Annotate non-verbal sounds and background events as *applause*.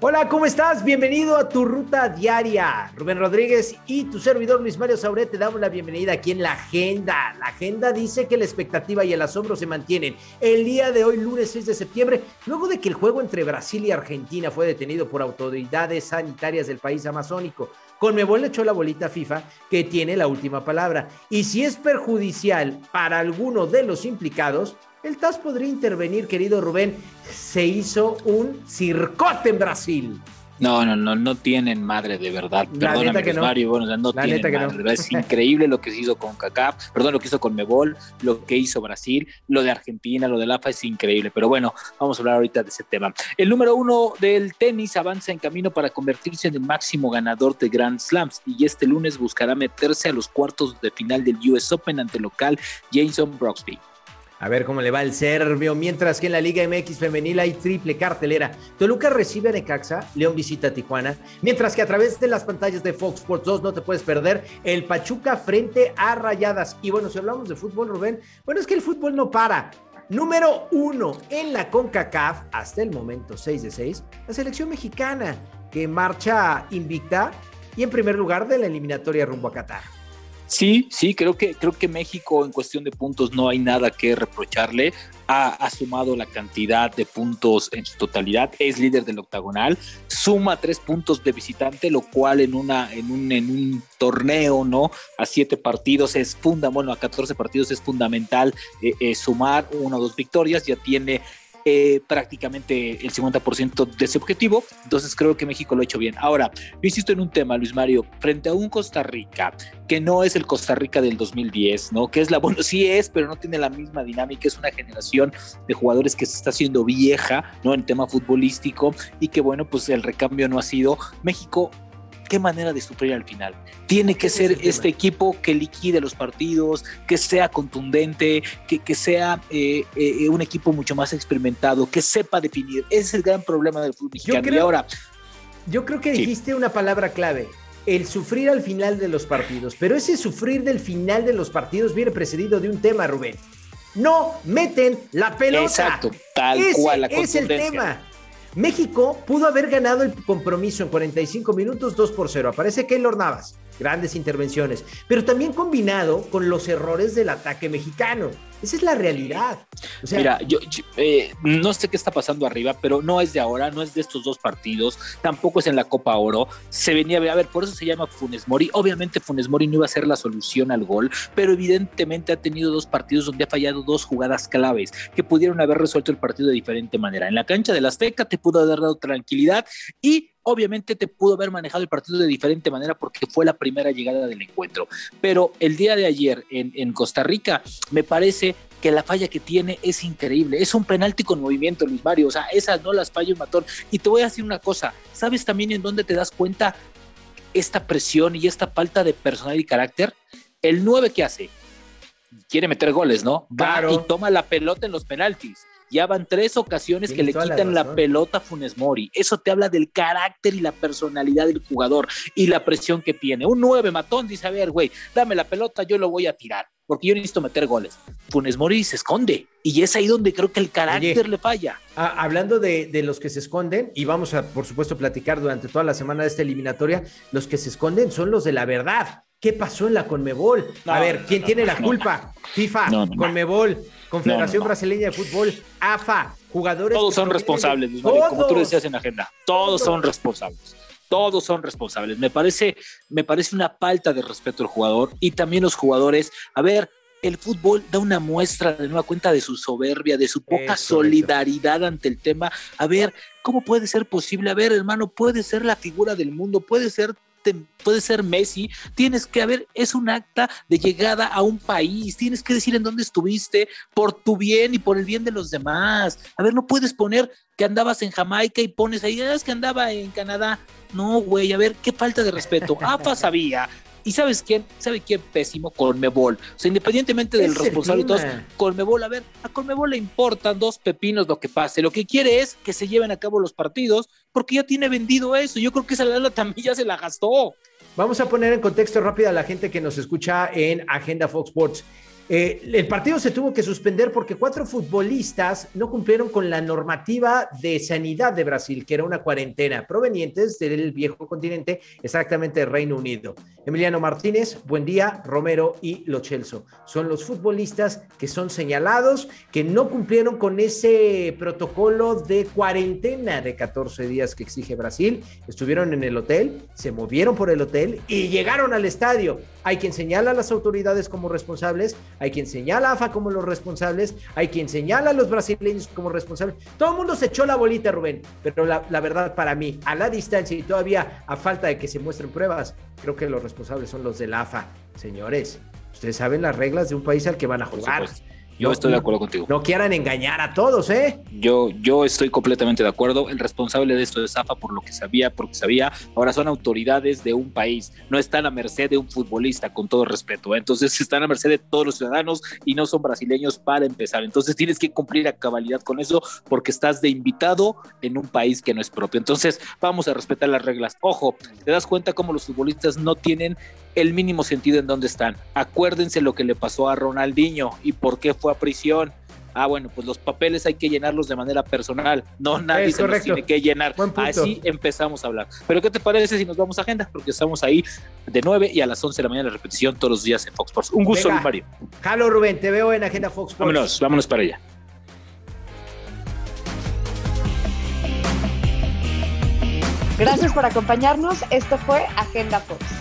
Hola, ¿cómo estás? Bienvenido a tu ruta diaria. Rubén Rodríguez y tu servidor Luis Mario Sauret te damos la bienvenida aquí en la agenda. La agenda dice que la expectativa y el asombro se mantienen. El día de hoy, lunes 6 de septiembre, luego de que el juego entre Brasil y Argentina fue detenido por autoridades sanitarias del país amazónico. Conmebol le echó la bolita FIFA que tiene la última palabra. Y si es perjudicial para alguno de los implicados, el TAS podría intervenir, querido Rubén. Se hizo un circote en Brasil. No, no, no, no tienen madre de verdad. La Perdóname, que no. Mario, bueno, o sea, no La tienen madre no. de verdad. Es *laughs* increíble lo que se hizo con CACAP, perdón, lo que hizo con Mebol, lo que hizo Brasil, lo de Argentina, lo del AFA es increíble. Pero bueno, vamos a hablar ahorita de ese tema. El número uno del tenis avanza en camino para convertirse en el máximo ganador de Grand Slams y este lunes buscará meterse a los cuartos de final del US Open ante el local Jason Broxby. A ver cómo le va el serbio. Mientras que en la Liga MX femenil hay triple cartelera. Toluca recibe a Necaxa, León visita a Tijuana. Mientras que a través de las pantallas de Fox Sports 2 no te puedes perder el Pachuca frente a Rayadas. Y bueno, si hablamos de fútbol, Rubén, bueno, es que el fútbol no para. Número uno en la CONCACAF, hasta el momento 6 de 6, la selección mexicana que marcha invicta y en primer lugar de la eliminatoria rumbo a Qatar. Sí, sí, creo que, creo que México en cuestión de puntos no hay nada que reprocharle. Ha, sumado la cantidad de puntos en su totalidad, es líder del octagonal, suma tres puntos de visitante, lo cual en, una, en, un, en un torneo, ¿no? A siete partidos es fundamental, bueno, a 14 partidos es fundamental eh, eh, sumar una o dos victorias, ya tiene eh, prácticamente el 50% de ese objetivo. Entonces creo que México lo ha hecho bien. Ahora, yo insisto en un tema, Luis Mario, frente a un Costa Rica, que no es el Costa Rica del 2010, ¿no? Que es la, *laughs* bueno, sí es, pero no tiene la misma dinámica, es una generación de jugadores que se está haciendo vieja, ¿no? En tema futbolístico y que, bueno, pues el recambio no ha sido. México qué manera de sufrir al final. Tiene que ser este equipo que liquide los partidos, que sea contundente, que, que sea eh, eh, un equipo mucho más experimentado, que sepa definir. Ese es el gran problema del fútbol mexicano. Creo, y ahora, yo creo que dijiste una palabra clave. El sufrir al final de los partidos, pero ese sufrir del final de los partidos viene precedido de un tema, Rubén. No meten la pelota. Exacto, tal ese cual la es el tema. México pudo haber ganado el compromiso en 45 minutos 2 por 0. Aparece Keylor Navas, grandes intervenciones, pero también combinado con los errores del ataque mexicano. Esa es la realidad. Mira, yo, yo eh, no sé qué está pasando arriba, pero no es de ahora, no es de estos dos partidos, tampoco es en la Copa Oro. Se venía a ver, por eso se llama Funes Mori. Obviamente Funes Mori no iba a ser la solución al gol, pero evidentemente ha tenido dos partidos donde ha fallado dos jugadas claves que pudieron haber resuelto el partido de diferente manera. En la cancha del Azteca te pudo haber dado tranquilidad y obviamente te pudo haber manejado el partido de diferente manera porque fue la primera llegada del encuentro. Pero el día de ayer en, en Costa Rica me parece que la falla que tiene es increíble. Es un penalti con movimiento, Luis Mario. O sea, esas no las falla un matón. Y te voy a decir una cosa. ¿Sabes también en dónde te das cuenta esta presión y esta falta de personalidad y carácter? El 9 que hace. Quiere meter goles, ¿no? Claro. Va y toma la pelota en los penaltis. Ya van tres ocasiones que le quitan la, la, pelota a Funes Mori. Eso te habla del carácter y la personalidad del jugador y la presión que tiene. Un 9 matón dice, a ver, güey, dame la pelota, yo lo voy a tirar, porque yo necesito meter goles. Funes Mori se esconde y es ahí donde creo que el carácter Oye, le falla. Ah, hablando de, de, los que se esconden, y vamos a, por supuesto, platicar durante toda la semana de esta eliminatoria, los que se esconden son los de la verdad. ¿Qué pasó en la Conmebol? No, a ver, ¿quién no, tiene la culpa? FIFA, Conmebol, Confederación Brasileña de Fútbol, AFA, jugadores. Todos son responsables, Luis Mario, como tú decías en la agenda. Todos, todos son responsables. Todos son responsables. Me parece, me parece una falta de respeto al jugador y también los jugadores. A ver, el fútbol da una muestra de nueva cuenta de su soberbia, de su poca eso, solidaridad eso. ante el tema. A ver, ¿cómo puede ser posible? A ver, hermano, puede ser la figura del mundo, puede ser puede ser Messi, tienes que haber, es un acta de llegada a un país, tienes que decir en dónde estuviste por tu bien y por el bien de los demás. A ver, no puedes poner que andabas en Jamaica y pones ahí, es que andaba en Canadá. No, güey, a ver, qué falta de respeto. AFA sabía, ¿Y sabes quién? ¿Sabe quién pésimo? Colmebol. O sea, independientemente del es responsable y todos, Colmebol, a ver, a Colmebol le importan dos pepinos lo que pase. Lo que quiere es que se lleven a cabo los partidos porque ya tiene vendido eso. Yo creo que esa lana también ya se la gastó. Vamos a poner en contexto rápido a la gente que nos escucha en Agenda Fox Sports. Eh, el partido se tuvo que suspender porque cuatro futbolistas no cumplieron con la normativa de sanidad de Brasil, que era una cuarentena, provenientes del viejo continente, exactamente del Reino Unido. Emiliano Martínez, Buen Día, Romero y Lo Celso. Son los futbolistas que son señalados, que no cumplieron con ese protocolo de cuarentena de 14 días que exige Brasil. Estuvieron en el hotel, se movieron por el hotel y llegaron al estadio. Hay quien señala a las autoridades como responsables, hay quien señala a AFA como los responsables, hay quien señala a los brasileños como responsables. Todo el mundo se echó la bolita, Rubén, pero la, verdad para mí, a la distancia y todavía a falta de que se muestren pruebas, creo que los responsables son los del AFA. Señores, ustedes saben las reglas de un país al que van a jugar. Yo estoy de acuerdo contigo. No quieran engañar a todos, ¿eh? Yo, yo estoy completamente de acuerdo. El responsable de esto es AFA por lo que sabía, porque sabía. Ahora son autoridades de un país. No están a merced de un futbolista, con todo respeto. ¿eh? Entonces *laughs* están a merced de todos los ciudadanos y no son brasileños para empezar. Entonces tienes que cumplir a cabalidad con eso porque estás de invitado en un país que no es propio. Entonces vamos a respetar las reglas. Ojo, te das cuenta cómo los futbolistas no tienen el mínimo sentido en dónde están. Acuérdense lo que le pasó a Ronaldinho y por qué fue a prisión. Ah, bueno, pues los papeles hay que llenarlos de manera personal, no nadie se los tiene que llenar. Así empezamos a hablar. Pero ¿qué te parece si nos vamos a agenda? Porque estamos ahí de 9 y a las 11 de la mañana la repetición todos los días en Fox Sports. Un gusto, Mario. Halo Rubén, te veo en Agenda Fox Sports. Vámonos, vámonos para allá. Gracias por acompañarnos. Esto fue Agenda Fox.